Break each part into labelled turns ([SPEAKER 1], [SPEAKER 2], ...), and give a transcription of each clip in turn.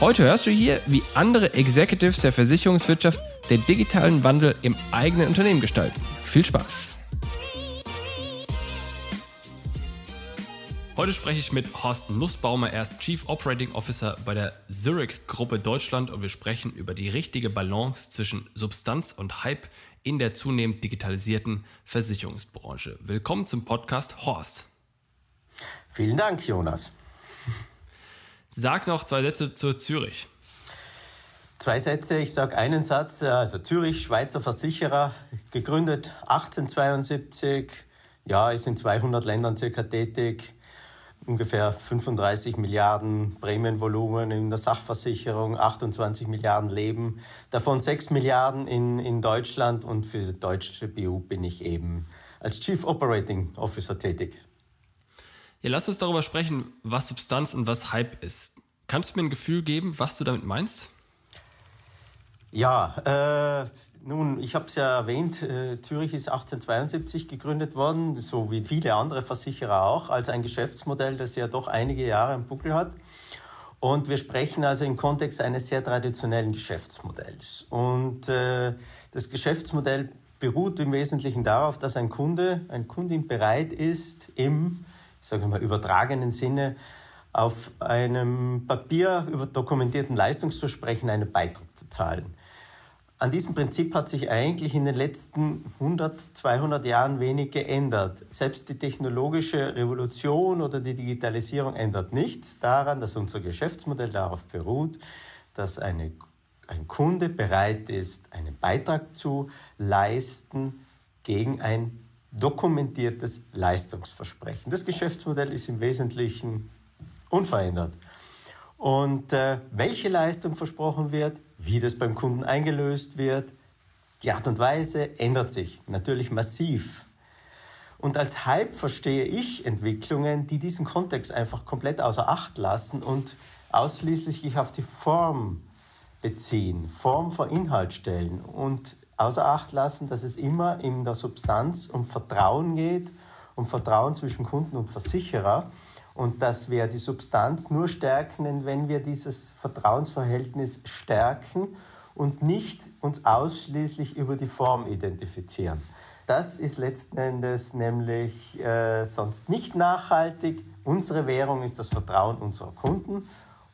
[SPEAKER 1] Heute hörst du hier, wie andere Executives der Versicherungswirtschaft den digitalen Wandel im eigenen Unternehmen gestalten. Viel Spaß! Heute spreche ich mit Horst Nussbaumer, er ist Chief Operating Officer bei der Zurich Gruppe Deutschland und wir sprechen über die richtige Balance zwischen Substanz und Hype in der zunehmend digitalisierten Versicherungsbranche. Willkommen zum Podcast Horst.
[SPEAKER 2] Vielen Dank, Jonas.
[SPEAKER 1] Sag noch zwei Sätze zu Zürich.
[SPEAKER 2] Zwei Sätze, ich sage einen Satz. Also Zürich, Schweizer Versicherer, gegründet 1872, ja, ist in 200 Ländern circa tätig, ungefähr 35 Milliarden Prämienvolumen in der Sachversicherung, 28 Milliarden Leben, davon 6 Milliarden in, in Deutschland und für die deutsche BU bin ich eben als Chief Operating Officer tätig.
[SPEAKER 1] Ja, lass uns darüber sprechen, was Substanz und was Hype ist. Kannst du mir ein Gefühl geben, was du damit meinst?
[SPEAKER 2] Ja, äh, nun, ich habe es ja erwähnt, äh, Zürich ist 1872 gegründet worden, so wie viele andere Versicherer auch, als ein Geschäftsmodell, das ja doch einige Jahre im Buckel hat. Und wir sprechen also im Kontext eines sehr traditionellen Geschäftsmodells. Und äh, das Geschäftsmodell beruht im Wesentlichen darauf, dass ein Kunde, ein Kundin bereit ist, im ich sage mal, übertragenen Sinne auf einem Papier über dokumentierten Leistungsversprechen einen Beitrag zu zahlen. An diesem Prinzip hat sich eigentlich in den letzten 100, 200 Jahren wenig geändert. Selbst die technologische Revolution oder die Digitalisierung ändert nichts daran, dass unser Geschäftsmodell darauf beruht, dass eine, ein Kunde bereit ist, einen Beitrag zu leisten gegen ein dokumentiertes Leistungsversprechen. Das Geschäftsmodell ist im Wesentlichen unverändert. Und äh, welche Leistung versprochen wird, wie das beim Kunden eingelöst wird, die Art und Weise ändert sich natürlich massiv. Und als Hype verstehe ich Entwicklungen, die diesen Kontext einfach komplett außer Acht lassen und ausschließlich auf die Form beziehen, Form vor Inhalt stellen und außer Acht lassen, dass es immer in der Substanz um Vertrauen geht, um Vertrauen zwischen Kunden und Versicherer und dass wir die Substanz nur stärken, wenn wir dieses Vertrauensverhältnis stärken und nicht uns ausschließlich über die Form identifizieren. Das ist letzten Endes nämlich äh, sonst nicht nachhaltig. Unsere Währung ist das Vertrauen unserer Kunden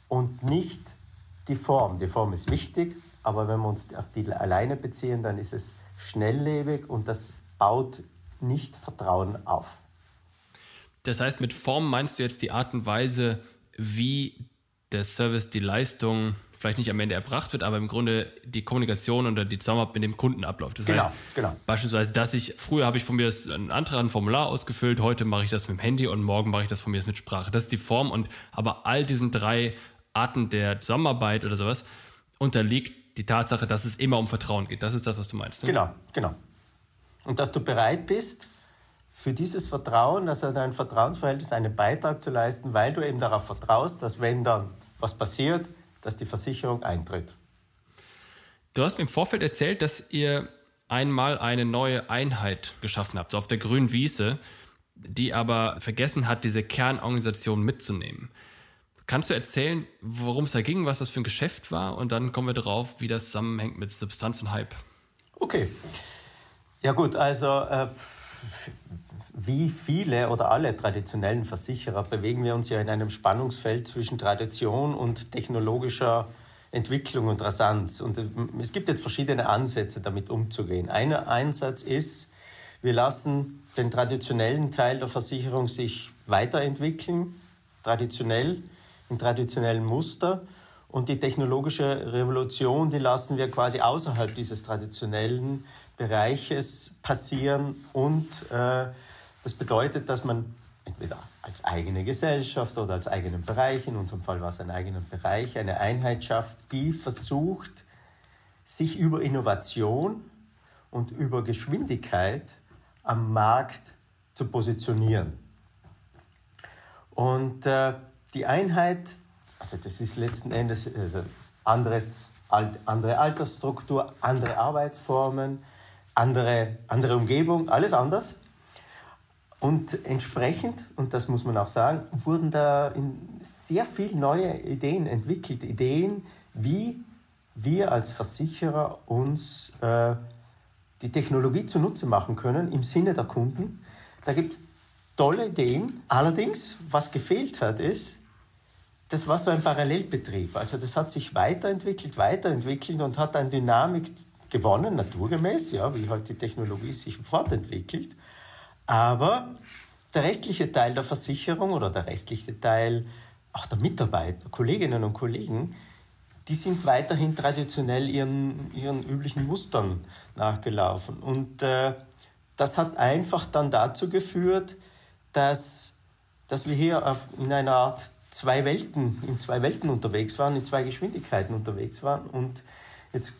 [SPEAKER 2] und nicht die Form. Die Form ist wichtig, aber wenn wir uns auf die alleine beziehen, dann ist es schnelllebig und das baut nicht Vertrauen auf.
[SPEAKER 1] Das heißt, mit Form meinst du jetzt die Art und Weise, wie der Service, die Leistung vielleicht nicht am Ende erbracht wird, aber im Grunde die Kommunikation oder die Zusammenarbeit mit dem Kunden abläuft. Das
[SPEAKER 2] genau,
[SPEAKER 1] heißt,
[SPEAKER 2] genau.
[SPEAKER 1] beispielsweise, dass ich, früher habe ich von mir einen Antrag, ein Formular ausgefüllt, heute mache ich das mit dem Handy und morgen mache ich das von mir mit Sprache. Das ist die Form und aber all diesen drei Arten der Zusammenarbeit oder sowas unterliegt die Tatsache, dass es immer um Vertrauen geht. Das ist das, was du meinst.
[SPEAKER 2] Ne? Genau, genau. Und dass du bereit bist, für dieses Vertrauen, also dein Vertrauensverhältnis, einen Beitrag zu leisten, weil du eben darauf vertraust, dass wenn dann was passiert, dass die Versicherung eintritt.
[SPEAKER 1] Du hast mir im Vorfeld erzählt, dass ihr einmal eine neue Einheit geschaffen habt, so auf der grünen Wiese, die aber vergessen hat, diese Kernorganisation mitzunehmen. Kannst du erzählen, worum es da ging, was das für ein Geschäft war? Und dann kommen wir drauf, wie das zusammenhängt mit Substanz und Hype.
[SPEAKER 2] Okay. Ja gut, also äh, wie viele oder alle traditionellen Versicherer bewegen wir uns ja in einem Spannungsfeld zwischen Tradition und technologischer Entwicklung und Rasanz. Und es gibt jetzt verschiedene Ansätze, damit umzugehen. Einer Einsatz ist, wir lassen den traditionellen Teil der Versicherung sich weiterentwickeln, traditionell, in traditionellen Muster. Und die technologische Revolution, die lassen wir quasi außerhalb dieses traditionellen Bereiches passieren. Und äh, das bedeutet, dass man entweder als eigene Gesellschaft oder als eigenen Bereich, in unserem Fall war es ein eigener Bereich, eine Einheit schafft, die versucht, sich über Innovation und über Geschwindigkeit am Markt zu positionieren. Und äh, die Einheit, also das ist letzten Endes also anderes, andere Altersstruktur, andere Arbeitsformen, andere, andere Umgebung, alles anders. Und entsprechend, und das muss man auch sagen, wurden da sehr viele neue Ideen entwickelt. Ideen, wie wir als Versicherer uns äh, die Technologie zunutze machen können im Sinne der Kunden. Da gibt es tolle Ideen. Allerdings, was gefehlt hat, ist, das war so ein Parallelbetrieb. Also das hat sich weiterentwickelt, weiterentwickelt und hat an Dynamik gewonnen, naturgemäß, ja, wie halt die Technologie sich fortentwickelt. Aber der restliche Teil der Versicherung oder der restliche Teil auch der Mitarbeiter, Kolleginnen und Kollegen, die sind weiterhin traditionell ihren, ihren üblichen Mustern nachgelaufen. Und äh, das hat einfach dann dazu geführt, dass, dass wir hier auf, in einer Art zwei Welten, in zwei Welten unterwegs waren, in zwei Geschwindigkeiten unterwegs waren. Und jetzt,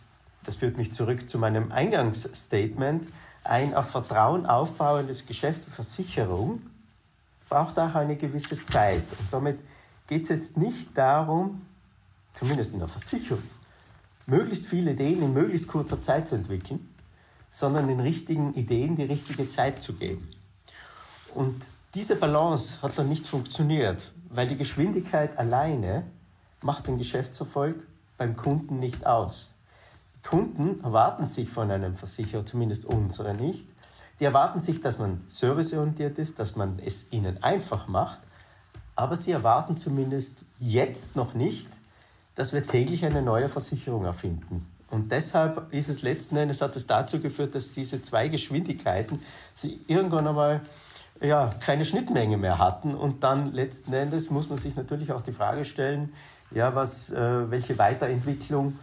[SPEAKER 2] das führt mich zurück zu meinem Eingangsstatement, ein auf Vertrauen aufbauendes Geschäft Versicherung braucht auch eine gewisse Zeit. Und damit geht es jetzt nicht darum, zumindest in der Versicherung, möglichst viele Ideen in möglichst kurzer Zeit zu entwickeln, sondern den richtigen Ideen die richtige Zeit zu geben. Und diese Balance hat dann nicht funktioniert, weil die Geschwindigkeit alleine macht den Geschäftserfolg beim Kunden nicht aus. Die Kunden erwarten sich von einem Versicherer, zumindest unsere nicht, die erwarten sich, dass man serviceorientiert ist, dass man es ihnen einfach macht, aber sie erwarten zumindest jetzt noch nicht, dass wir täglich eine neue Versicherung erfinden. Und deshalb ist es letzten Endes, hat es dazu geführt, dass diese zwei Geschwindigkeiten sie irgendwann einmal ja, keine Schnittmenge mehr hatten. Und dann letzten Endes muss man sich natürlich auch die Frage stellen, ja, was, äh, welche Weiterentwicklung,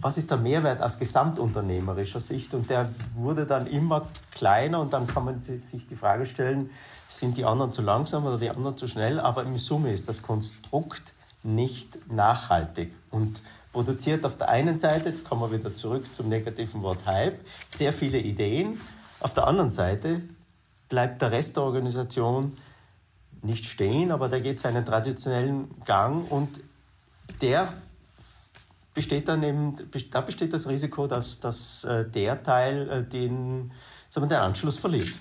[SPEAKER 2] was ist der Mehrwert aus gesamtunternehmerischer Sicht? Und der wurde dann immer kleiner und dann kann man sich die Frage stellen, sind die anderen zu langsam oder die anderen zu schnell? Aber im Summe ist das Konstrukt nicht nachhaltig und produziert auf der einen Seite, jetzt kommen wir wieder zurück zum negativen Wort Hype, sehr viele Ideen. Auf der anderen Seite bleibt der Rest der Organisation nicht stehen, aber der geht seinen traditionellen Gang und der besteht dann eben, da besteht das Risiko, dass, dass äh, der Teil äh, den, den Anschluss verliert.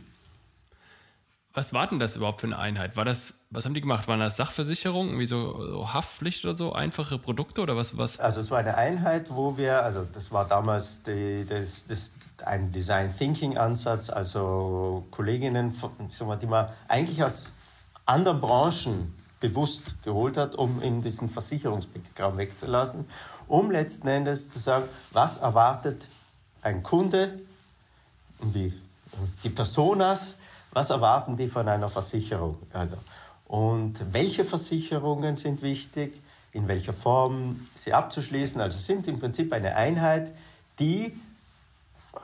[SPEAKER 1] Was war denn das überhaupt für eine Einheit? War das, was haben die gemacht? Waren das Sachversicherungen, wie so, so, Haftpflicht oder so, einfache Produkte oder was, was?
[SPEAKER 2] Also es war eine Einheit, wo wir, also das war damals die, das, das, ein Design Thinking Ansatz, also Kolleginnen, die man eigentlich aus anderen Branchen bewusst geholt hat, um in diesen Versicherungsbackground wegzulassen, um letzten Endes zu sagen, was erwartet ein Kunde und die, die Personas, was erwarten die von einer Versicherung? Also, und welche Versicherungen sind wichtig, in welcher Form sie abzuschließen. Also sind im Prinzip eine Einheit, die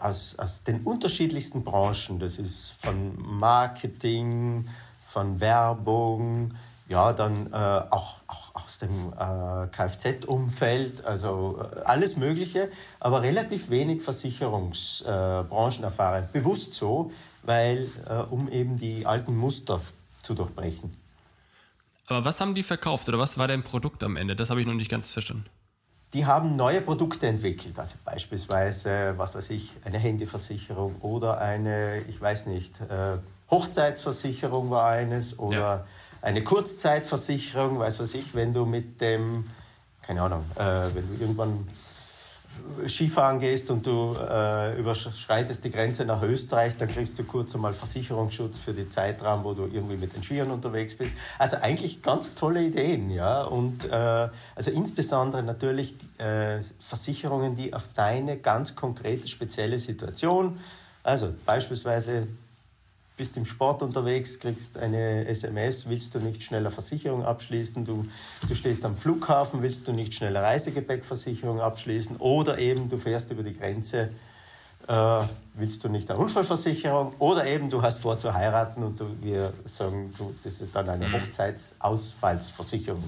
[SPEAKER 2] aus, aus den unterschiedlichsten Branchen, das ist von Marketing, von Werbung, ja, dann äh, auch, auch aus dem äh, Kfz-Umfeld, also äh, alles Mögliche, aber relativ wenig Versicherungsbranchen erfahren. Bewusst so, weil, äh, um eben die alten Muster zu durchbrechen.
[SPEAKER 1] Aber was haben die verkauft oder was war dein Produkt am Ende? Das habe ich noch nicht ganz verstanden
[SPEAKER 2] die haben neue Produkte entwickelt, also beispielsweise, was weiß ich, eine Handyversicherung oder eine, ich weiß nicht, äh, Hochzeitsversicherung war eines oder ja. eine Kurzzeitversicherung, weiß was ich, wenn du mit dem, keine Ahnung, äh, wenn du irgendwann Skifahren gehst und du äh, überschreitest die Grenze nach Österreich, dann kriegst du kurz einmal Versicherungsschutz für den Zeitraum, wo du irgendwie mit den Skiern unterwegs bist. Also eigentlich ganz tolle Ideen, ja. Und äh, also insbesondere natürlich äh, Versicherungen, die auf deine ganz konkrete, spezielle Situation, also beispielsweise bist im Sport unterwegs, kriegst eine SMS, willst du nicht schneller Versicherung abschließen, du, du stehst am Flughafen, willst du nicht schneller Reisegepäckversicherung abschließen oder eben du fährst über die Grenze, äh, willst du nicht eine Unfallversicherung oder eben du hast vor zu heiraten und du, wir sagen, du, das ist dann eine mhm. Hochzeitsausfallsversicherung.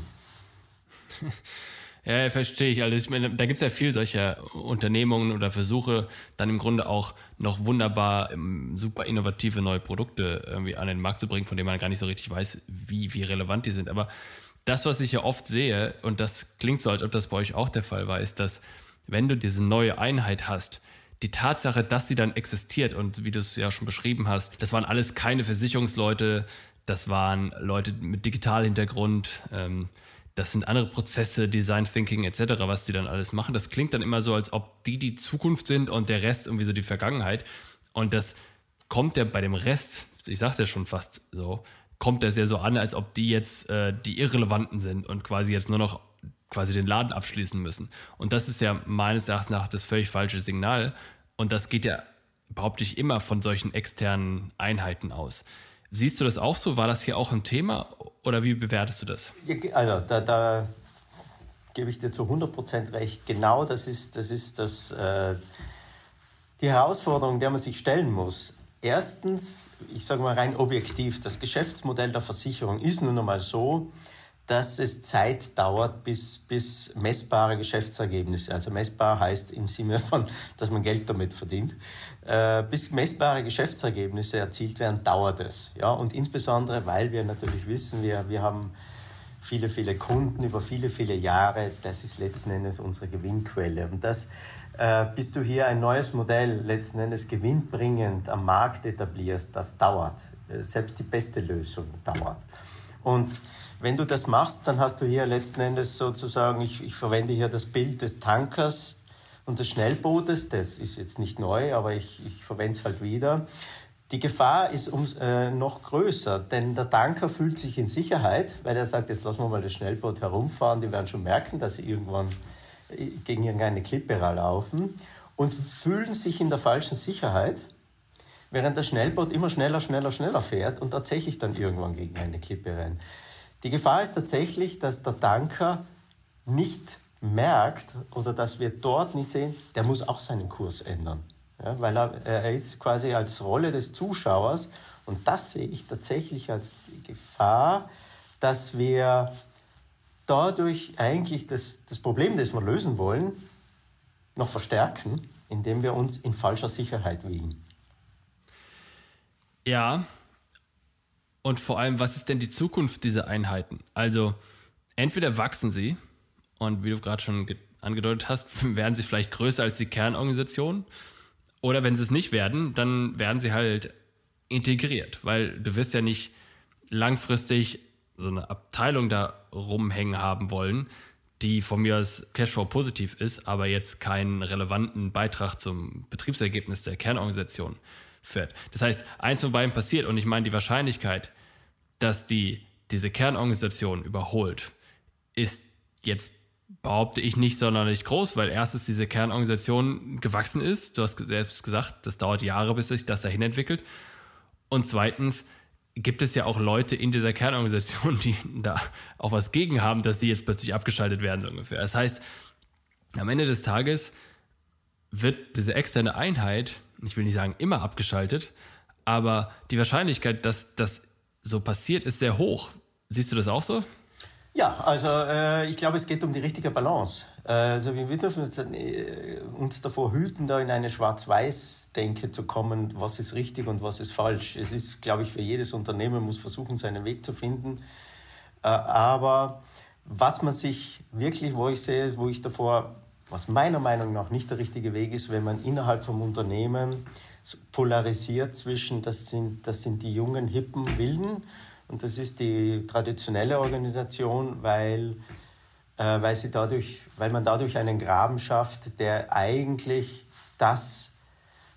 [SPEAKER 1] Ja, verstehe ich. Also ich meine, da gibt es ja viel solcher Unternehmungen oder Versuche, dann im Grunde auch noch wunderbar ähm, super innovative neue Produkte irgendwie an den Markt zu bringen, von denen man gar nicht so richtig weiß, wie, wie relevant die sind. Aber das, was ich ja oft sehe, und das klingt so, als ob das bei euch auch der Fall war, ist, dass wenn du diese neue Einheit hast, die Tatsache, dass sie dann existiert und wie du es ja schon beschrieben hast, das waren alles keine Versicherungsleute, das waren Leute mit Digitalhintergrund, ähm, das sind andere Prozesse, Design Thinking etc., was die dann alles machen. Das klingt dann immer so, als ob die die Zukunft sind und der Rest irgendwie so die Vergangenheit. Und das kommt ja bei dem Rest, ich sag's ja schon fast so, kommt das ja so an, als ob die jetzt äh, die Irrelevanten sind und quasi jetzt nur noch quasi den Laden abschließen müssen. Und das ist ja meines Erachtens nach das völlig falsche Signal. Und das geht ja, behaupte ich, immer von solchen externen Einheiten aus. Siehst du das auch so? War das hier auch ein Thema oder wie bewertest du das?
[SPEAKER 2] Also da, da gebe ich dir zu 100% recht. Genau das ist das, ist das äh, die Herausforderung, der man sich stellen muss. Erstens, ich sage mal rein objektiv, das Geschäftsmodell der Versicherung ist nun einmal so, dass es Zeit dauert, bis, bis messbare Geschäftsergebnisse, also messbar heißt im Sinne von, dass man Geld damit verdient, äh, bis messbare Geschäftsergebnisse erzielt werden, dauert es. Ja? Und insbesondere, weil wir natürlich wissen, wir, wir haben viele, viele Kunden über viele, viele Jahre, das ist letzten Endes unsere Gewinnquelle. Und das, äh, bis du hier ein neues Modell letzten Endes gewinnbringend am Markt etablierst, das dauert. Äh, selbst die beste Lösung dauert. Und wenn du das machst, dann hast du hier letzten Endes sozusagen, ich, ich verwende hier das Bild des Tankers und des Schnellbootes, das ist jetzt nicht neu, aber ich, ich verwende es halt wieder. Die Gefahr ist ums, äh, noch größer, denn der Tanker fühlt sich in Sicherheit, weil er sagt, jetzt lassen wir mal das Schnellboot herumfahren, die werden schon merken, dass sie irgendwann äh, gegen irgendeine Klippe laufen und fühlen sich in der falschen Sicherheit, während das Schnellboot immer schneller, schneller, schneller fährt und tatsächlich dann irgendwann gegen eine Klippe rennt. Die Gefahr ist tatsächlich, dass der Tanker nicht merkt oder dass wir dort nicht sehen, der muss auch seinen Kurs ändern. Ja, weil er, er ist quasi als Rolle des Zuschauers und das sehe ich tatsächlich als Gefahr, dass wir dadurch eigentlich das, das Problem, das wir lösen wollen, noch verstärken, indem wir uns in falscher Sicherheit wiegen.
[SPEAKER 1] Ja, und vor allem, was ist denn die Zukunft dieser Einheiten? Also, entweder wachsen sie und wie du gerade schon angedeutet hast, werden sie vielleicht größer als die Kernorganisation. Oder wenn sie es nicht werden, dann werden sie halt integriert, weil du wirst ja nicht langfristig so eine Abteilung da rumhängen haben wollen, die von mir aus Cashflow positiv ist, aber jetzt keinen relevanten Beitrag zum Betriebsergebnis der Kernorganisation führt. Das heißt, eins von beiden passiert und ich meine, die Wahrscheinlichkeit, dass die diese Kernorganisation überholt, ist jetzt behaupte ich nicht sonderlich groß, weil erstens diese Kernorganisation gewachsen ist. Du hast selbst gesagt, das dauert Jahre, bis sich das dahin entwickelt. Und zweitens gibt es ja auch Leute in dieser Kernorganisation, die da auch was gegen haben, dass sie jetzt plötzlich abgeschaltet werden, so ungefähr. Das heißt, am Ende des Tages wird diese externe Einheit ich will nicht sagen immer abgeschaltet, aber die Wahrscheinlichkeit, dass das so passiert, ist sehr hoch. Siehst du das auch so?
[SPEAKER 2] Ja, also äh, ich glaube, es geht um die richtige Balance. Äh, also wir dürfen uns, äh, uns davor hüten, da in eine Schwarz-Weiß-Denke zu kommen, was ist richtig und was ist falsch. Es ist, glaube ich, für jedes Unternehmen muss versuchen, seinen Weg zu finden. Äh, aber was man sich wirklich, wo ich sehe, wo ich davor was meiner Meinung nach nicht der richtige Weg ist, wenn man innerhalb vom Unternehmen polarisiert zwischen, das sind, das sind die jungen, hippen, wilden und das ist die traditionelle Organisation, weil äh, weil, sie dadurch, weil man dadurch einen Graben schafft, der eigentlich das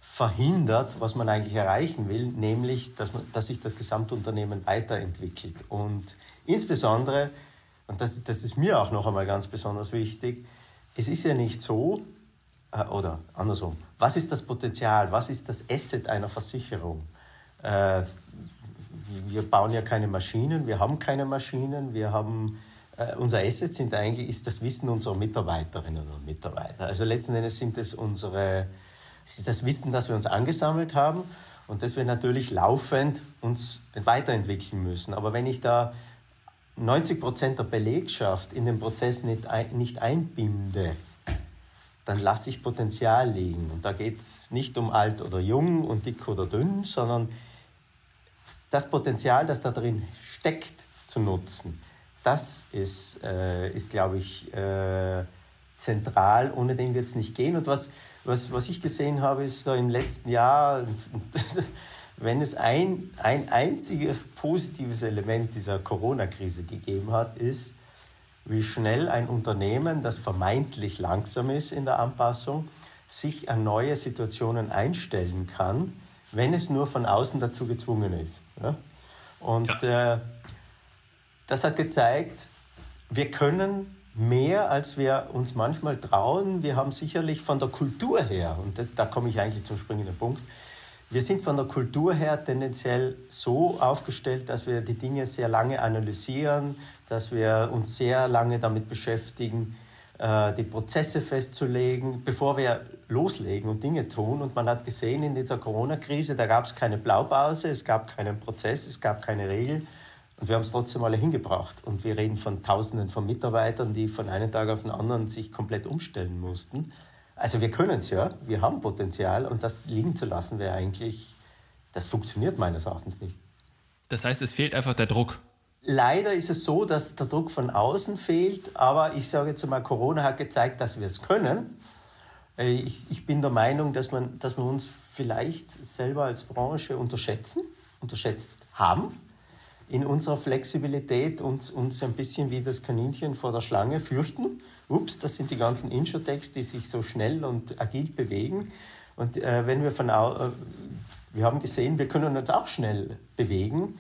[SPEAKER 2] verhindert, was man eigentlich erreichen will, nämlich, dass, man, dass sich das Gesamtunternehmen weiterentwickelt. Und insbesondere, und das, das ist mir auch noch einmal ganz besonders wichtig, es ist ja nicht so, äh, oder andersrum, was ist das Potenzial, was ist das Asset einer Versicherung? Äh, wir bauen ja keine Maschinen, wir haben keine Maschinen, wir haben äh, unser Asset sind eigentlich ist das Wissen unserer Mitarbeiterinnen und Mitarbeiter. Also letzten Endes sind es unsere, ist das Wissen, das wir uns angesammelt haben und das wir natürlich laufend uns weiterentwickeln müssen. Aber wenn ich da 90 Prozent der Belegschaft in den Prozess nicht, nicht einbinde, dann lasse ich Potenzial liegen. Und da geht es nicht um alt oder jung und dick oder dünn, sondern das Potenzial, das da drin steckt, zu nutzen. Das ist, äh, ist glaube ich, äh, zentral. Ohne den wird es nicht gehen. Und was, was, was ich gesehen habe, ist so im letzten Jahr, wenn es ein, ein einziges positives Element dieser Corona-Krise gegeben hat, ist, wie schnell ein Unternehmen, das vermeintlich langsam ist in der Anpassung, sich an neue Situationen einstellen kann, wenn es nur von außen dazu gezwungen ist. Ja? Und ja. Äh, das hat gezeigt, wir können mehr, als wir uns manchmal trauen. Wir haben sicherlich von der Kultur her, und das, da komme ich eigentlich zum springenden Punkt, wir sind von der Kultur her tendenziell so aufgestellt, dass wir die Dinge sehr lange analysieren, dass wir uns sehr lange damit beschäftigen, äh, die Prozesse festzulegen, bevor wir loslegen und Dinge tun. Und man hat gesehen in dieser Corona-Krise, da gab es keine Blaupause, es gab keinen Prozess, es gab keine Regeln. Und wir haben es trotzdem alle hingebracht. Und wir reden von Tausenden von Mitarbeitern, die von einem Tag auf den anderen sich komplett umstellen mussten. Also wir können es ja, wir haben Potenzial und das liegen zu lassen wäre eigentlich, das funktioniert meines Erachtens nicht.
[SPEAKER 1] Das heißt, es fehlt einfach der Druck.
[SPEAKER 2] Leider ist es so, dass der Druck von außen fehlt, aber ich sage jetzt mal, Corona hat gezeigt, dass wir es können. Äh, ich, ich bin der Meinung, dass, man, dass wir uns vielleicht selber als Branche unterschätzen, unterschätzt haben in unserer Flexibilität und uns ein bisschen wie das Kaninchen vor der Schlange fürchten. Ups, das sind die ganzen Insurtechs, die sich so schnell und agil bewegen. Und äh, wenn wir von, äh, wir haben gesehen, wir können uns auch schnell bewegen.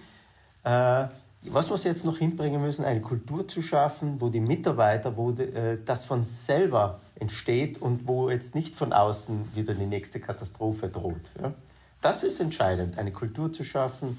[SPEAKER 2] Äh, was wir jetzt noch hinbringen müssen, eine Kultur zu schaffen, wo die Mitarbeiter, wo äh, das von selber entsteht und wo jetzt nicht von außen wieder die nächste Katastrophe droht. Ja? Das ist entscheidend, eine Kultur zu schaffen,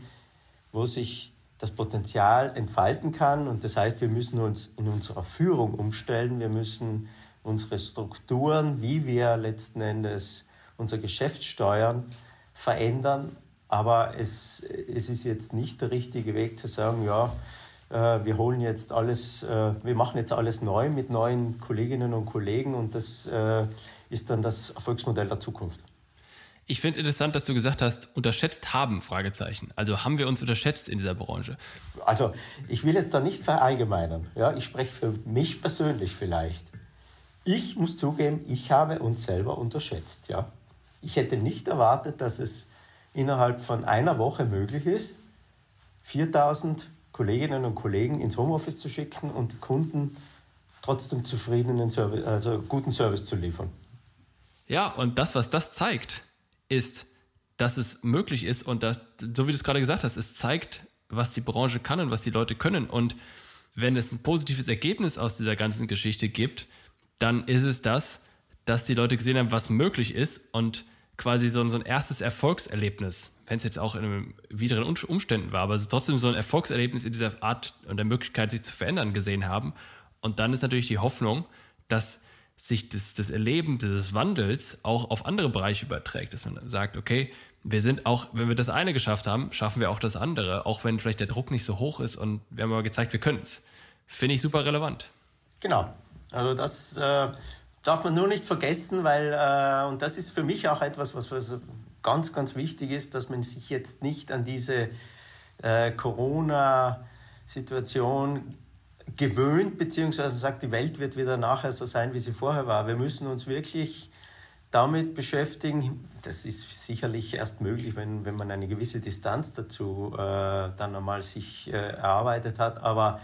[SPEAKER 2] wo sich das Potenzial entfalten kann. Und das heißt, wir müssen uns in unserer Führung umstellen. Wir müssen unsere Strukturen, wie wir letzten Endes unser Geschäft steuern, verändern aber es, es ist jetzt nicht der richtige Weg zu sagen, ja, äh, wir holen jetzt alles, äh, wir machen jetzt alles neu mit neuen Kolleginnen und Kollegen und das äh, ist dann das Erfolgsmodell der Zukunft.
[SPEAKER 1] Ich finde interessant, dass du gesagt hast, unterschätzt haben, Fragezeichen. Also haben wir uns unterschätzt in dieser Branche?
[SPEAKER 2] Also ich will jetzt da nicht verallgemeinern. Ja, ich spreche für mich persönlich vielleicht. Ich muss zugeben, ich habe uns selber unterschätzt. Ja. Ich hätte nicht erwartet, dass es innerhalb von einer Woche möglich ist, 4000 Kolleginnen und Kollegen ins Homeoffice zu schicken und die Kunden trotzdem zufriedenen Service, also guten Service zu liefern.
[SPEAKER 1] Ja, und das, was das zeigt, ist, dass es möglich ist und dass, so wie du es gerade gesagt hast, es zeigt, was die Branche kann und was die Leute können. Und wenn es ein positives Ergebnis aus dieser ganzen Geschichte gibt, dann ist es das, dass die Leute gesehen haben, was möglich ist und quasi so, so ein erstes Erfolgserlebnis, wenn es jetzt auch in wideren Umständen war, aber trotzdem so ein Erfolgserlebnis in dieser Art und der Möglichkeit, sich zu verändern, gesehen haben. Und dann ist natürlich die Hoffnung, dass sich das, das Erleben des Wandels auch auf andere Bereiche überträgt, dass man sagt, okay, wir sind auch, wenn wir das eine geschafft haben, schaffen wir auch das andere, auch wenn vielleicht der Druck nicht so hoch ist und wir haben aber gezeigt, wir können es. Finde ich super relevant.
[SPEAKER 2] Genau. Also das äh, darf man nur nicht vergessen, weil, äh, und das ist für mich auch etwas, was ganz, ganz wichtig ist, dass man sich jetzt nicht an diese äh, Corona-Situation gewöhnt, beziehungsweise sagt, die Welt wird wieder nachher so sein, wie sie vorher war. Wir müssen uns wirklich damit beschäftigen. Das ist sicherlich erst möglich, wenn, wenn man eine gewisse Distanz dazu äh, dann einmal sich äh, erarbeitet hat. Aber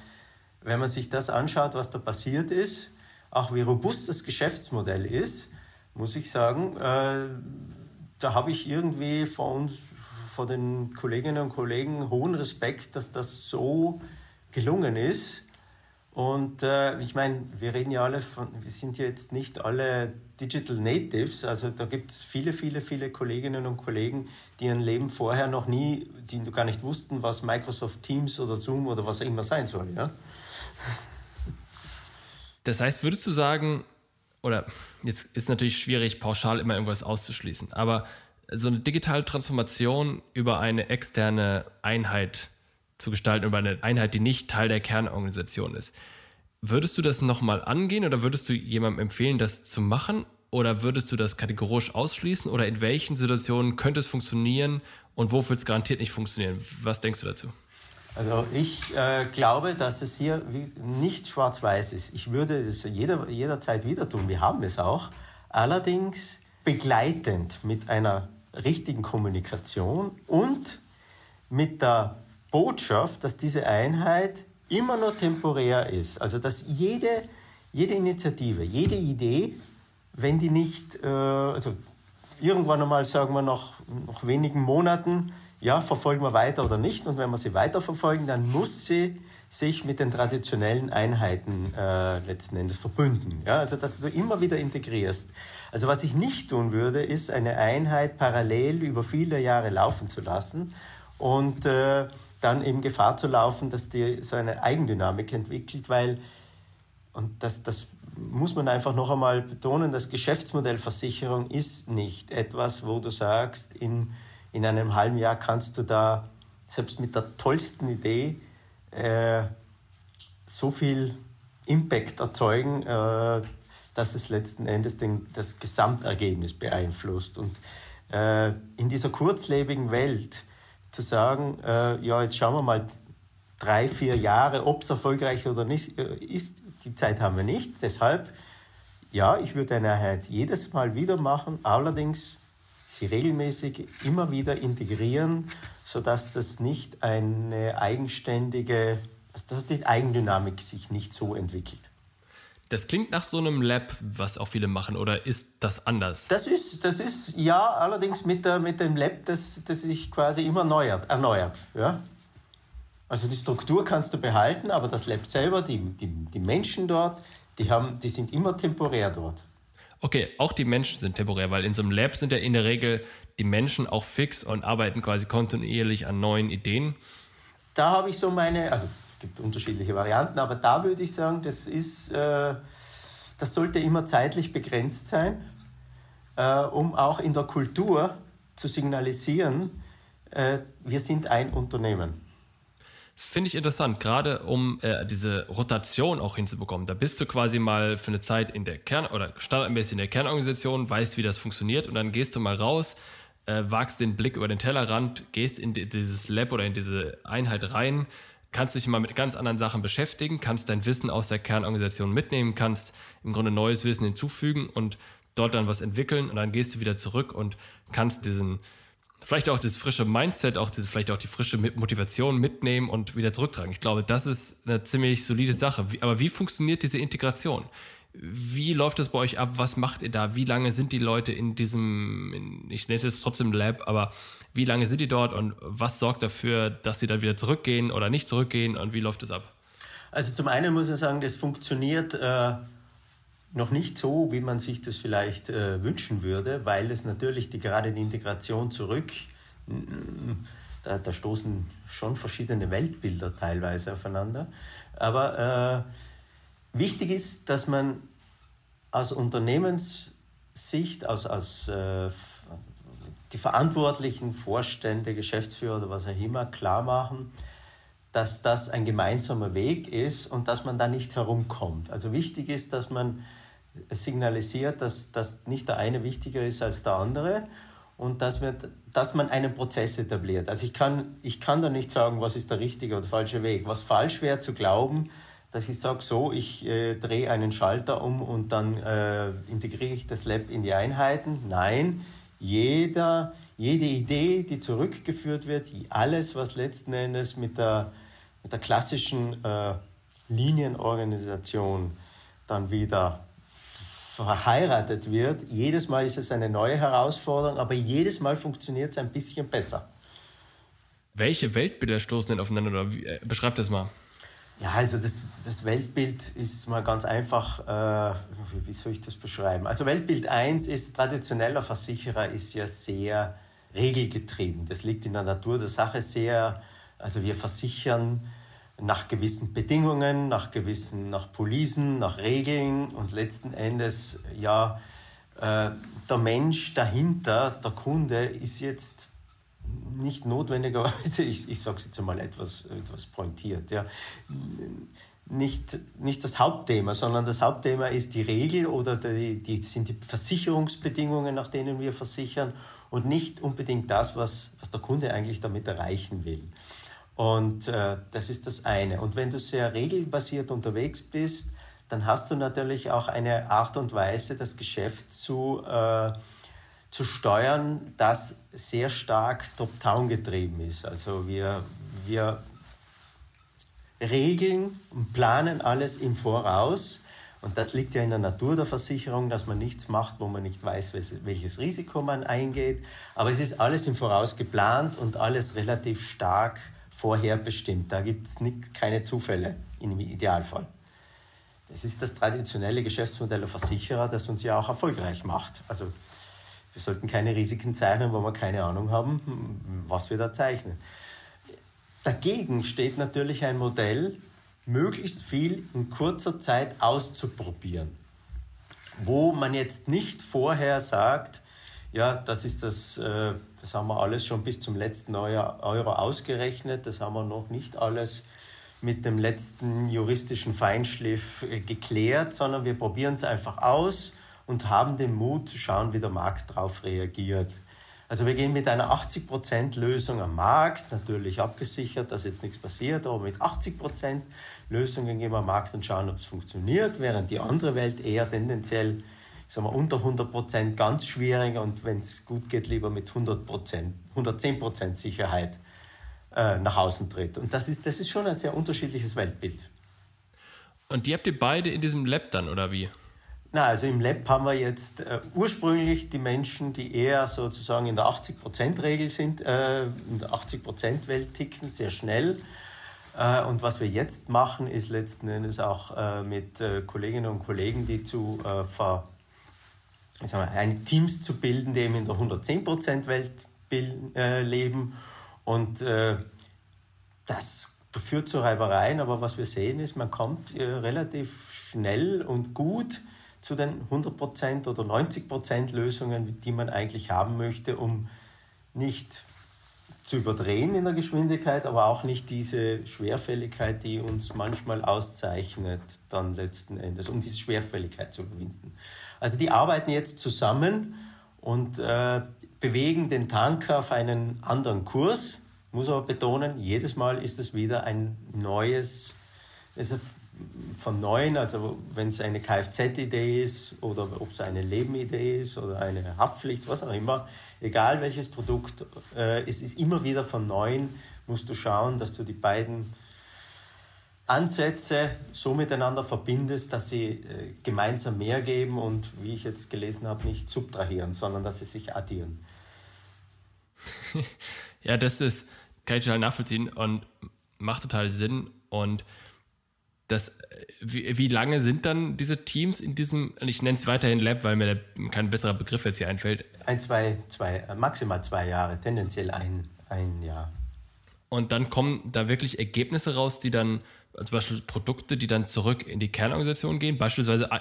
[SPEAKER 2] wenn man sich das anschaut, was da passiert ist, auch wie robust das Geschäftsmodell ist, muss ich sagen, äh, da habe ich irgendwie vor uns, vor den Kolleginnen und Kollegen hohen Respekt, dass das so gelungen ist. Und äh, ich meine, wir reden ja alle von, wir sind ja jetzt nicht alle Digital Natives, also da gibt es viele, viele, viele Kolleginnen und Kollegen, die ihren Leben vorher noch nie, die gar nicht wussten, was Microsoft Teams oder Zoom oder was auch immer sein soll. Ja?
[SPEAKER 1] Das heißt, würdest du sagen, oder jetzt ist natürlich schwierig, pauschal immer irgendwas auszuschließen, aber so eine digitale Transformation über eine externe Einheit zu gestalten, über eine Einheit, die nicht Teil der Kernorganisation ist. Würdest du das nochmal angehen oder würdest du jemandem empfehlen, das zu machen? Oder würdest du das kategorisch ausschließen? Oder in welchen Situationen könnte es funktionieren und wo wird es garantiert nicht funktionieren? Was denkst du dazu?
[SPEAKER 2] Also ich äh, glaube, dass es hier nicht schwarz-weiß ist. Ich würde es jeder, jederzeit wieder tun. Wir haben es auch. Allerdings begleitend mit einer richtigen Kommunikation und mit der Botschaft, dass diese Einheit immer nur temporär ist. Also dass jede, jede Initiative, jede Idee, wenn die nicht, äh, also irgendwann einmal sagen wir nach, nach wenigen Monaten, ja, verfolgen wir weiter oder nicht. Und wenn wir sie weiterverfolgen, dann muss sie sich mit den traditionellen Einheiten äh, letzten Endes verbünden. Ja, also dass du immer wieder integrierst. Also was ich nicht tun würde, ist eine Einheit parallel über viele Jahre laufen zu lassen und äh, dann eben Gefahr zu laufen, dass die so eine Eigendynamik entwickelt, weil, und das, das muss man einfach noch einmal betonen, das Geschäftsmodell Versicherung ist nicht etwas, wo du sagst, in, in einem halben Jahr kannst du da selbst mit der tollsten Idee äh, so viel Impact erzeugen, äh, dass es letzten Endes den, das Gesamtergebnis beeinflusst. Und äh, in dieser kurzlebigen Welt zu sagen, äh, ja, jetzt schauen wir mal drei, vier Jahre, ob es erfolgreich oder nicht äh, ist, die Zeit haben wir nicht. Deshalb, ja, ich würde eine Einheit jedes Mal wieder machen, allerdings sie regelmäßig immer wieder integrieren, sodass das nicht eine eigenständige, dass die Eigendynamik sich nicht so entwickelt.
[SPEAKER 1] Das klingt nach so einem Lab, was auch viele machen, oder ist das anders?
[SPEAKER 2] Das ist, das ist ja allerdings mit, der, mit dem Lab, das, das sich quasi immer erneuert. erneuert ja? Also die Struktur kannst du behalten, aber das Lab selber, die, die, die Menschen dort, die, haben, die sind immer temporär dort.
[SPEAKER 1] Okay, auch die Menschen sind temporär, weil in so einem Lab sind ja in der Regel die Menschen auch fix und arbeiten quasi kontinuierlich an neuen Ideen.
[SPEAKER 2] Da habe ich so meine, also es gibt unterschiedliche Varianten, aber da würde ich sagen, das ist, äh, das sollte immer zeitlich begrenzt sein, äh, um auch in der Kultur zu signalisieren, äh, wir sind ein Unternehmen.
[SPEAKER 1] Finde ich interessant, gerade um äh, diese Rotation auch hinzubekommen. Da bist du quasi mal für eine Zeit in der Kern- oder standardmäßig in der Kernorganisation, weißt, wie das funktioniert und dann gehst du mal raus, äh, wagst den Blick über den Tellerrand, gehst in die, dieses Lab oder in diese Einheit rein, kannst dich mal mit ganz anderen Sachen beschäftigen, kannst dein Wissen aus der Kernorganisation mitnehmen, kannst im Grunde neues Wissen hinzufügen und dort dann was entwickeln und dann gehst du wieder zurück und kannst diesen vielleicht auch das frische Mindset, auch diese, vielleicht auch die frische Motivation mitnehmen und wieder zurücktragen. Ich glaube, das ist eine ziemlich solide Sache. Aber wie funktioniert diese Integration? Wie läuft das bei euch ab? Was macht ihr da? Wie lange sind die Leute in diesem, in, ich nenne es trotzdem Lab, aber wie lange sind die dort und was sorgt dafür, dass sie dann wieder zurückgehen oder nicht zurückgehen und wie läuft es ab?
[SPEAKER 2] Also zum einen muss ich sagen, das funktioniert äh, noch nicht so, wie man sich das vielleicht äh, wünschen würde, weil es natürlich die, gerade die Integration zurück, da, da stoßen schon verschiedene Weltbilder teilweise aufeinander. Aber äh, Wichtig ist, dass man aus Unternehmenssicht, aus, aus äh, die verantwortlichen Vorstände, Geschäftsführer oder was auch immer klar machen, dass das ein gemeinsamer Weg ist und dass man da nicht herumkommt. Also wichtig ist, dass man signalisiert, dass, dass nicht der eine wichtiger ist als der andere und dass, wir, dass man einen Prozess etabliert. Also ich kann, ich kann da nicht sagen, was ist der richtige oder falsche Weg. Was falsch wäre zu glauben, dass ich sage, so, ich äh, drehe einen Schalter um und dann äh, integriere ich das Lab in die Einheiten. Nein, jeder, jede Idee, die zurückgeführt wird, alles, was letzten Endes mit der, mit der klassischen äh, Linienorganisation dann wieder verheiratet wird, jedes Mal ist es eine neue Herausforderung, aber jedes Mal funktioniert es ein bisschen besser.
[SPEAKER 1] Welche Weltbilder stoßen denn aufeinander? Oder wie, äh, beschreib das mal.
[SPEAKER 2] Ja, also das, das Weltbild ist mal ganz einfach, äh, wie, wie, soll ich das beschreiben? Also Weltbild 1 ist, traditioneller Versicherer ist ja sehr regelgetrieben. Das liegt in der Natur der Sache sehr, also wir versichern nach gewissen Bedingungen, nach gewissen, nach Policen, nach Regeln und letzten Endes, ja, äh, der Mensch dahinter, der Kunde, ist jetzt nicht notwendigerweise, ich, ich sage es jetzt einmal etwas, etwas pointiert, ja, nicht, nicht das Hauptthema, sondern das Hauptthema ist die Regel oder die, die sind die Versicherungsbedingungen, nach denen wir versichern und nicht unbedingt das, was, was der Kunde eigentlich damit erreichen will. Und äh, das ist das eine. Und wenn du sehr regelbasiert unterwegs bist, dann hast du natürlich auch eine Art und Weise, das Geschäft zu, äh, zu steuern, das sehr stark top-down getrieben ist. Also wir, wir regeln und planen alles im Voraus. Und das liegt ja in der Natur der Versicherung, dass man nichts macht, wo man nicht weiß, welches Risiko man eingeht. Aber es ist alles im Voraus geplant und alles relativ stark vorherbestimmt. Da gibt es keine Zufälle im Idealfall. Das ist das traditionelle Geschäftsmodell der Versicherer, das uns ja auch erfolgreich macht. Also wir sollten keine Risiken zeichnen, wo wir keine Ahnung haben, was wir da zeichnen. Dagegen steht natürlich ein Modell, möglichst viel in kurzer Zeit auszuprobieren, wo man jetzt nicht vorher sagt, ja, das ist das, äh, das haben wir alles schon bis zum letzten Euro ausgerechnet, das haben wir noch nicht alles mit dem letzten juristischen Feinschliff äh, geklärt, sondern wir probieren es einfach aus und haben den Mut zu schauen, wie der Markt darauf reagiert. Also wir gehen mit einer 80% Lösung am Markt, natürlich abgesichert, dass jetzt nichts passiert, aber mit 80% Lösungen gehen wir am Markt und schauen, ob es funktioniert, während die andere Welt eher tendenziell ich sag mal, unter 100% ganz schwierig und wenn es gut geht, lieber mit 100%, 110% Sicherheit äh, nach außen tritt. Und das ist, das ist schon ein sehr unterschiedliches Weltbild.
[SPEAKER 1] Und die habt ihr beide in diesem Lab dann, oder wie?
[SPEAKER 2] Na, also im Lab haben wir jetzt äh, ursprünglich die Menschen, die eher sozusagen in der 80%-Regel sind, äh, in der 80%-Welt ticken, sehr schnell. Äh, und was wir jetzt machen, ist letzten Endes auch äh, mit äh, Kolleginnen und Kollegen, die zu äh, ver eine Teams zu bilden, die eben in der 110% Welt äh, leben. Und das führt zu Reibereien, aber was wir sehen ist, man kommt relativ schnell und gut zu den 100% oder 90% Lösungen, die man eigentlich haben möchte, um nicht zu überdrehen in der Geschwindigkeit, aber auch nicht diese Schwerfälligkeit, die uns manchmal auszeichnet, dann letzten Endes, um diese Schwerfälligkeit zu überwinden. Also die arbeiten jetzt zusammen und äh, bewegen den Tanker auf einen anderen Kurs. Muss aber betonen, jedes Mal ist es wieder ein neues, also von neuen, also wenn es eine Kfz-Idee ist oder ob es eine Leben-Idee ist oder eine Haftpflicht, was auch immer, egal welches Produkt, äh, es ist immer wieder von neuen, musst du schauen, dass du die beiden Ansätze so miteinander verbindest, dass sie äh, gemeinsam mehr geben und, wie ich jetzt gelesen habe, nicht subtrahieren, sondern dass sie sich addieren.
[SPEAKER 1] ja, das ist, kann ich total nachvollziehen und macht total Sinn. Und das, wie, wie lange sind dann diese Teams in diesem, ich nenne es weiterhin Lab, weil mir kein besserer Begriff jetzt hier einfällt.
[SPEAKER 2] Ein, zwei, zwei, maximal zwei Jahre, tendenziell ein, ein Jahr.
[SPEAKER 1] Und dann kommen da wirklich Ergebnisse raus, die dann zum Beispiel Produkte, die dann zurück in die Kernorganisation gehen. Beispielsweise, äh,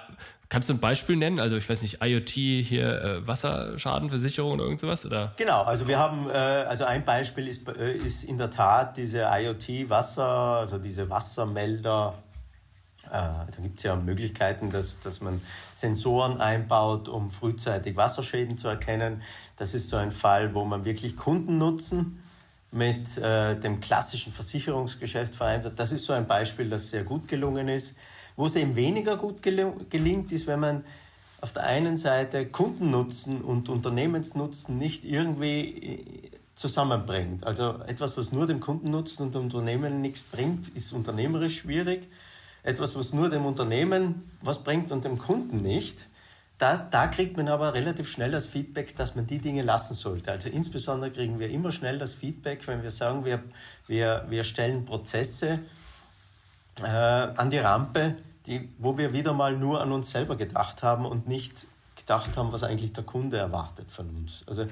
[SPEAKER 1] kannst du ein Beispiel nennen? Also ich weiß nicht, IoT hier äh, Wasserschadenversicherung oder irgend sowas? Oder?
[SPEAKER 2] Genau, also wir haben, äh, also ein Beispiel ist, äh, ist in der Tat diese IoT-Wasser, also diese Wassermelder. Äh, da gibt es ja Möglichkeiten, dass, dass man Sensoren einbaut, um frühzeitig Wasserschäden zu erkennen. Das ist so ein Fall, wo man wirklich Kunden nutzen mit äh, dem klassischen Versicherungsgeschäft vereinbart. Das ist so ein Beispiel, das sehr gut gelungen ist. Wo es eben weniger gut gelingt, ist, wenn man auf der einen Seite Kundennutzen und Unternehmensnutzen nicht irgendwie äh, zusammenbringt. Also etwas, was nur dem Kundennutzen und dem Unternehmen nichts bringt, ist unternehmerisch schwierig. Etwas, was nur dem Unternehmen was bringt und dem Kunden nicht, da, da kriegt man aber relativ schnell das Feedback, dass man die Dinge lassen sollte. Also insbesondere kriegen wir immer schnell das Feedback, wenn wir sagen, wir, wir, wir stellen Prozesse äh, an die Rampe, die, wo wir wieder mal nur an uns selber gedacht haben und nicht gedacht haben, was eigentlich der Kunde erwartet von uns. Also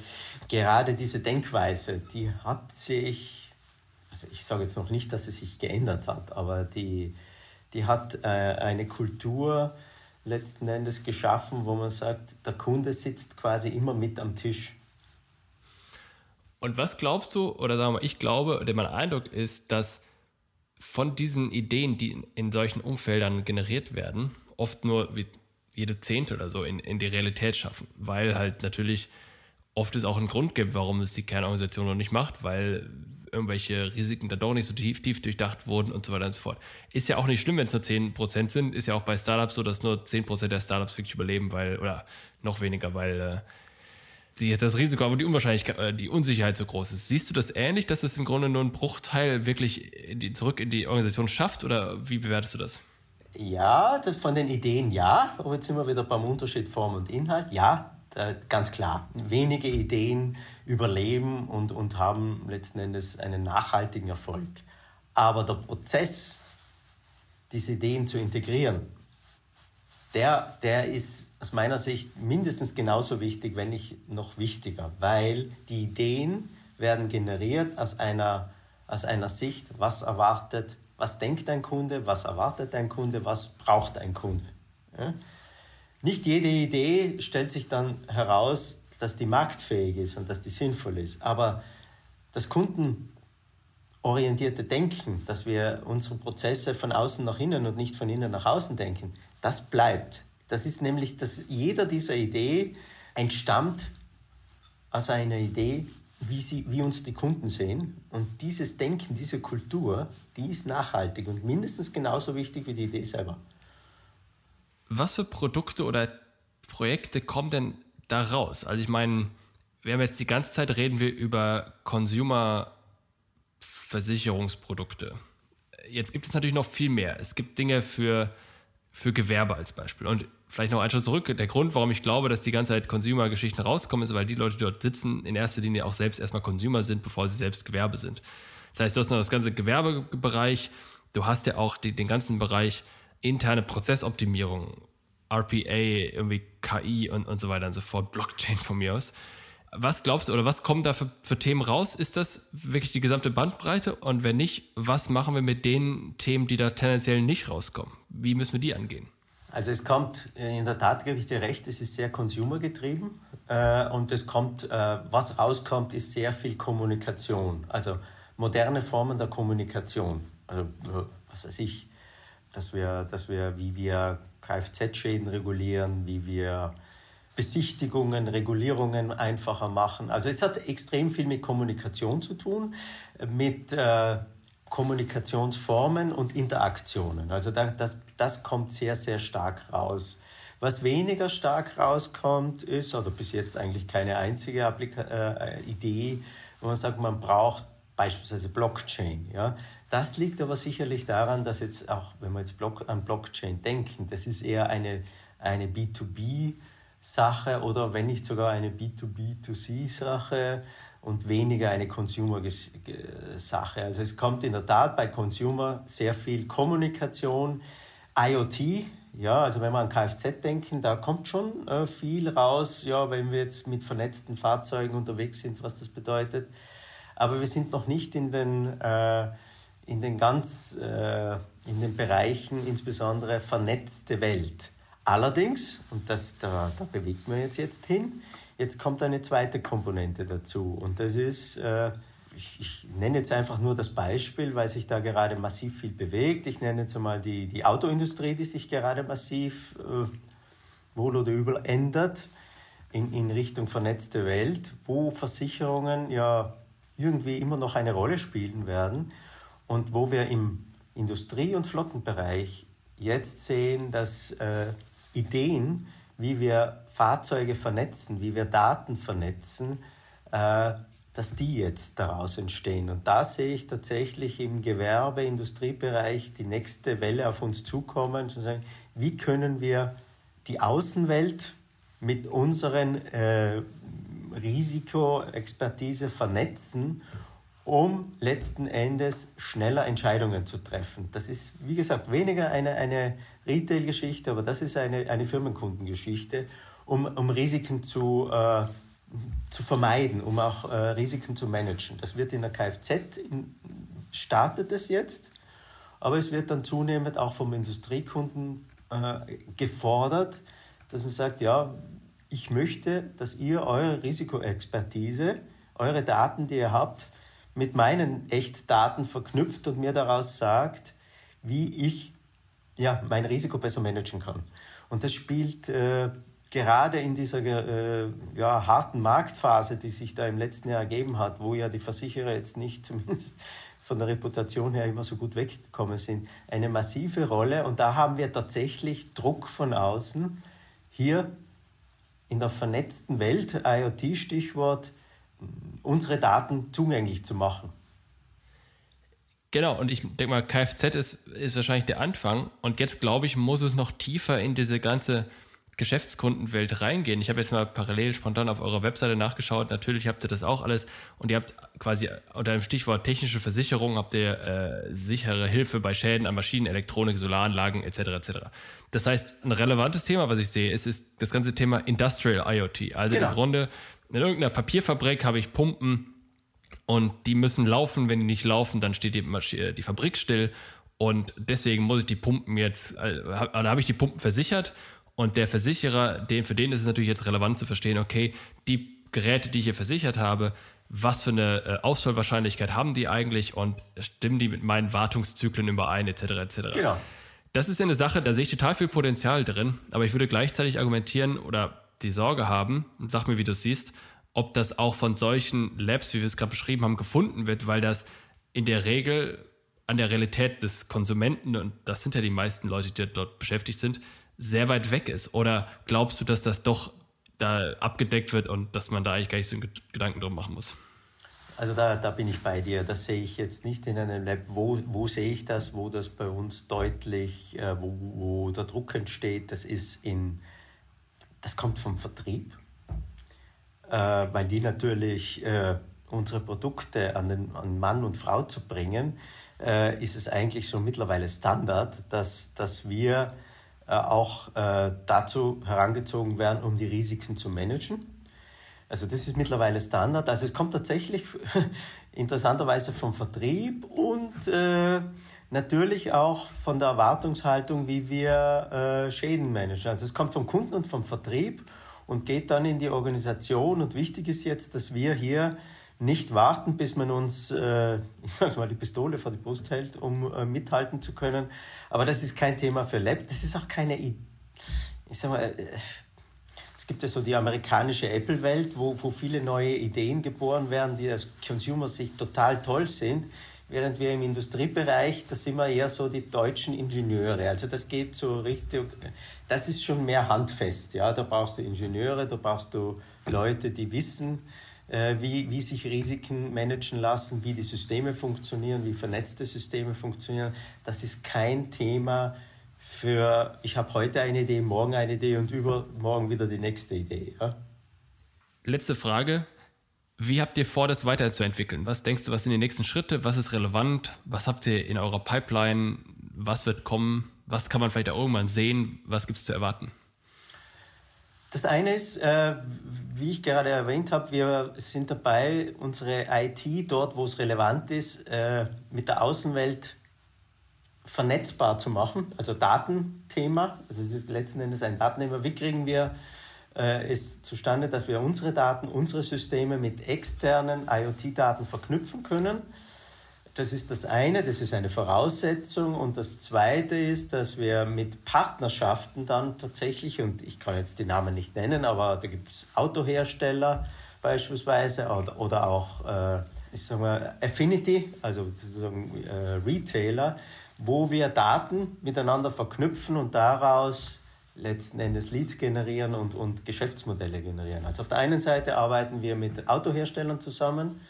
[SPEAKER 2] gerade diese Denkweise, die hat sich, also ich sage jetzt noch nicht, dass sie sich geändert hat, aber die, die hat äh, eine Kultur letzten Endes geschaffen, wo man sagt, der Kunde sitzt quasi immer mit am Tisch.
[SPEAKER 1] Und was glaubst du, oder sagen wir, ich glaube, oder mein Eindruck ist, dass von diesen Ideen, die in solchen Umfeldern generiert werden, oft nur jede Zehnte oder so in, in die Realität schaffen, weil halt natürlich oft es auch einen Grund gibt, warum es die Kernorganisation noch nicht macht, weil irgendwelche Risiken da doch nicht so tief, tief durchdacht wurden und so weiter und so fort. Ist ja auch nicht schlimm, wenn es nur 10% sind. Ist ja auch bei Startups so, dass nur 10% der Startups wirklich überleben, weil, oder noch weniger, weil äh, die, das Risiko, aber die Unwahrscheinlichkeit, äh, die Unsicherheit so groß ist. Siehst du das ähnlich, dass es im Grunde nur ein Bruchteil wirklich in die, zurück in die Organisation schafft oder wie bewertest du das?
[SPEAKER 2] Ja, von den Ideen ja, aber jetzt sind wir wieder beim Unterschied Form und Inhalt. Ja, ganz klar. Wenige Ideen überleben und, und haben letzten Endes einen nachhaltigen Erfolg. Aber der Prozess, diese Ideen zu integrieren, der, der ist aus meiner Sicht mindestens genauso wichtig, wenn nicht noch wichtiger, weil die Ideen werden generiert aus einer, aus einer Sicht, was erwartet, was denkt ein Kunde, was erwartet ein Kunde, was braucht ein Kunde. Ja? Nicht jede Idee stellt sich dann heraus, dass die marktfähig ist und dass die sinnvoll ist. Aber das kundenorientierte Denken, dass wir unsere Prozesse von außen nach innen und nicht von innen nach außen denken, das bleibt. Das ist nämlich, dass jeder dieser Idee entstammt aus einer Idee, wie, sie, wie uns die Kunden sehen. Und dieses Denken, diese Kultur, die ist nachhaltig und mindestens genauso wichtig wie die Idee selber
[SPEAKER 1] was für Produkte oder Projekte kommen denn da raus? Also ich meine, wir haben jetzt die ganze Zeit reden wir über Consumer-Versicherungsprodukte. Jetzt gibt es natürlich noch viel mehr. Es gibt Dinge für, für Gewerbe als Beispiel. Und vielleicht noch einen Schritt zurück. Der Grund, warum ich glaube, dass die ganze Zeit Consumer-Geschichten rauskommen, ist, weil die Leute, die dort sitzen, in erster Linie auch selbst erstmal Consumer sind, bevor sie selbst Gewerbe sind. Das heißt, du hast noch das ganze Gewerbebereich, du hast ja auch die, den ganzen Bereich interne Prozessoptimierung, RPA, irgendwie KI und, und so weiter und so fort, Blockchain von mir aus. Was glaubst du oder was kommen da für, für, Themen raus? Ist das wirklich die gesamte Bandbreite? Und wenn nicht, was machen wir mit den Themen, die da tendenziell nicht rauskommen? Wie müssen wir die angehen?
[SPEAKER 2] Also es kommt, in der Tat gebe ich dir recht, es ist sehr consumergetrieben äh, und es kommt, äh, was rauskommt, ist sehr viel Kommunikation, also moderne Formen der Kommunikation. Also äh, was weiß ich, dass wir, dass wir wie wir Kfz-Schäden regulieren, wie wir Besichtigungen, Regulierungen einfacher machen. Also es hat extrem viel mit Kommunikation zu tun, mit äh, Kommunikationsformen und Interaktionen. Also da, das, das kommt sehr, sehr stark raus. Was weniger stark rauskommt, ist, oder bis jetzt eigentlich keine einzige Applika äh, Idee, wo man sagt, man braucht beispielsweise Blockchain. Ja? Das liegt aber sicherlich daran, dass jetzt auch, wenn wir jetzt Block, an Blockchain denken, das ist eher eine, eine B2B-Sache oder wenn nicht sogar eine B2B2C-Sache und weniger eine Consumer-Sache. Also es kommt in der Tat bei Consumer sehr viel Kommunikation, IoT, ja, also wenn wir an Kfz denken, da kommt schon äh, viel raus, ja, wenn wir jetzt mit vernetzten Fahrzeugen unterwegs sind, was das bedeutet. Aber wir sind noch nicht in den äh, in den ganz äh, in den Bereichen insbesondere vernetzte Welt. Allerdings, und das, da, da bewegt man jetzt, jetzt hin, jetzt kommt eine zweite Komponente dazu. Und das ist, äh, ich, ich, nenne jetzt einfach nur das Beispiel, weil sich da gerade massiv viel bewegt. Ich nenne jetzt einmal die, die Autoindustrie, die sich gerade massiv äh, wohl oder übel ändert in, in Richtung vernetzte Welt, wo Versicherungen ja irgendwie immer noch eine Rolle spielen werden und wo wir im Industrie- und Flottenbereich jetzt sehen, dass äh, Ideen, wie wir Fahrzeuge vernetzen, wie wir Daten vernetzen, äh, dass die jetzt daraus entstehen. Und da sehe ich tatsächlich im Gewerbe-, Industriebereich die nächste Welle auf uns zukommen, zu sagen, wie können wir die Außenwelt mit unseren äh, Risikoexpertise vernetzen, um letzten Endes schneller Entscheidungen zu treffen. Das ist, wie gesagt, weniger eine, eine Retail-Geschichte, aber das ist eine, eine Firmenkundengeschichte, um, um Risiken zu äh, zu vermeiden, um auch äh, Risiken zu managen. Das wird in der Kfz, in, startet es jetzt, aber es wird dann zunehmend auch vom Industriekunden äh, gefordert, dass man sagt, ja, ich möchte, dass ihr eure Risikoexpertise, eure Daten, die ihr habt, mit meinen Echtdaten verknüpft und mir daraus sagt, wie ich ja, mein Risiko besser managen kann. Und das spielt äh, gerade in dieser äh, ja, harten Marktphase, die sich da im letzten Jahr ergeben hat, wo ja die Versicherer jetzt nicht zumindest von der Reputation her immer so gut weggekommen sind, eine massive Rolle. Und da haben wir tatsächlich Druck von außen, hier in der vernetzten Welt, IoT-Stichwort, unsere Daten zugänglich zu machen.
[SPEAKER 1] Genau, und ich denke mal, Kfz ist, ist wahrscheinlich der Anfang. Und jetzt, glaube ich, muss es noch tiefer in diese ganze Geschäftskundenwelt reingehen. Ich habe jetzt mal parallel spontan auf eurer Webseite nachgeschaut. Natürlich habt ihr das auch alles und ihr habt quasi unter dem Stichwort technische Versicherung habt ihr äh, sichere Hilfe bei Schäden an Maschinen, Elektronik, Solaranlagen etc. etc. Das heißt, ein relevantes Thema, was ich sehe, ist, ist das ganze Thema Industrial IoT. Also genau. im Grunde in irgendeiner Papierfabrik habe ich Pumpen und die müssen laufen. Wenn die nicht laufen, dann steht die, Maschine, die Fabrik still und deswegen muss ich die Pumpen jetzt, äh, dann habe ich die Pumpen versichert und der Versicherer, den, für den ist es natürlich jetzt relevant zu verstehen, okay, die Geräte, die ich hier versichert habe, was für eine äh, Ausfallwahrscheinlichkeit haben die eigentlich und stimmen die mit meinen Wartungszyklen überein, etc. etc. Genau. Das ist ja eine Sache, da sehe ich total viel Potenzial drin, aber ich würde gleichzeitig argumentieren oder die Sorge haben, sag mir, wie du es siehst, ob das auch von solchen Labs, wie wir es gerade beschrieben haben, gefunden wird, weil das in der Regel an der Realität des Konsumenten, und das sind ja die meisten Leute, die dort beschäftigt sind, sehr weit weg ist? Oder glaubst du, dass das doch da abgedeckt wird und dass man da eigentlich gar nicht so Gedanken drum machen muss?
[SPEAKER 2] Also da, da bin ich bei dir. Das sehe ich jetzt nicht in einem Lab. Wo, wo sehe ich das, wo das bei uns deutlich, äh, wo, wo der Druck entsteht, das ist in, das kommt vom Vertrieb, äh, weil die natürlich äh, unsere Produkte an, den, an Mann und Frau zu bringen, äh, ist es eigentlich so mittlerweile Standard, dass, dass wir äh, auch äh, dazu herangezogen werden, um die Risiken zu managen. Also das ist mittlerweile Standard. Also es kommt tatsächlich interessanterweise vom Vertrieb und äh, natürlich auch von der Erwartungshaltung, wie wir äh, Schäden managen. Also es kommt vom Kunden und vom Vertrieb und geht dann in die Organisation. Und wichtig ist jetzt, dass wir hier nicht warten, bis man uns, äh, ich mal, die Pistole vor die Brust hält, um äh, mithalten zu können. Aber das ist kein Thema für Lab. Das ist auch keine, ich sag mal, äh, es gibt ja so die amerikanische Apple-Welt, wo, wo viele neue Ideen geboren werden, die aus Consumer-Sicht total toll sind. Während wir im Industriebereich, da sind wir eher so die deutschen Ingenieure. Also das geht so richtig, das ist schon mehr handfest. Ja, da brauchst du Ingenieure, da brauchst du Leute, die wissen, äh, wie, wie sich Risiken managen lassen, wie die Systeme funktionieren, wie vernetzte Systeme funktionieren. Das ist kein Thema für, ich habe heute eine Idee, morgen eine Idee und übermorgen wieder die nächste Idee. Ja?
[SPEAKER 1] Letzte Frage. Wie habt ihr vor, das weiterzuentwickeln? Was denkst du, was sind die nächsten Schritte? Was ist relevant? Was habt ihr in eurer Pipeline? Was wird kommen? Was kann man vielleicht auch irgendwann sehen? Was gibt es zu erwarten?
[SPEAKER 2] Das eine ist, äh, wie ich gerade erwähnt habe, wir sind dabei, unsere IT dort, wo es relevant ist, äh, mit der Außenwelt vernetzbar zu machen, also Datenthema. Also es ist letzten Endes ein Datenthema. Wie kriegen wir es zustande, dass wir unsere Daten, unsere Systeme mit externen IoT-Daten verknüpfen können? Das ist das eine, das ist eine Voraussetzung. Und das zweite ist, dass wir mit Partnerschaften dann tatsächlich, und ich kann jetzt die Namen nicht nennen, aber da gibt es Autohersteller beispielsweise oder, oder auch, äh, ich sag mal, Affinity, also sozusagen äh, Retailer, wo wir Daten miteinander verknüpfen und daraus letzten Endes Leads generieren und, und Geschäftsmodelle generieren. Also auf der einen Seite arbeiten wir mit Autoherstellern zusammen.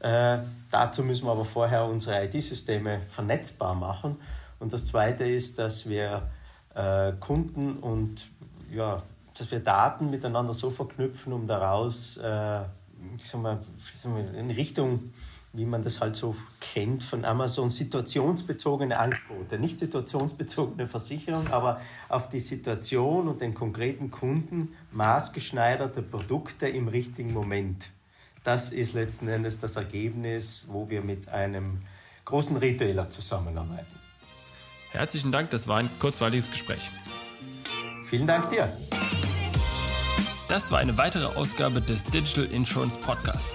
[SPEAKER 2] Äh, dazu müssen wir aber vorher unsere IT-Systeme vernetzbar machen. Und das Zweite ist, dass wir äh, Kunden und ja, dass wir Daten miteinander so verknüpfen, um daraus äh, ich sag mal, in Richtung wie man das halt so kennt von Amazon, situationsbezogene Angebote. Nicht situationsbezogene Versicherung, aber auf die Situation und den konkreten Kunden maßgeschneiderte Produkte im richtigen Moment. Das ist letzten Endes das Ergebnis, wo wir mit einem großen Retailer zusammenarbeiten.
[SPEAKER 1] Herzlichen Dank, das war ein kurzweiliges Gespräch.
[SPEAKER 2] Vielen Dank dir.
[SPEAKER 1] Das war eine weitere Ausgabe des Digital Insurance Podcast.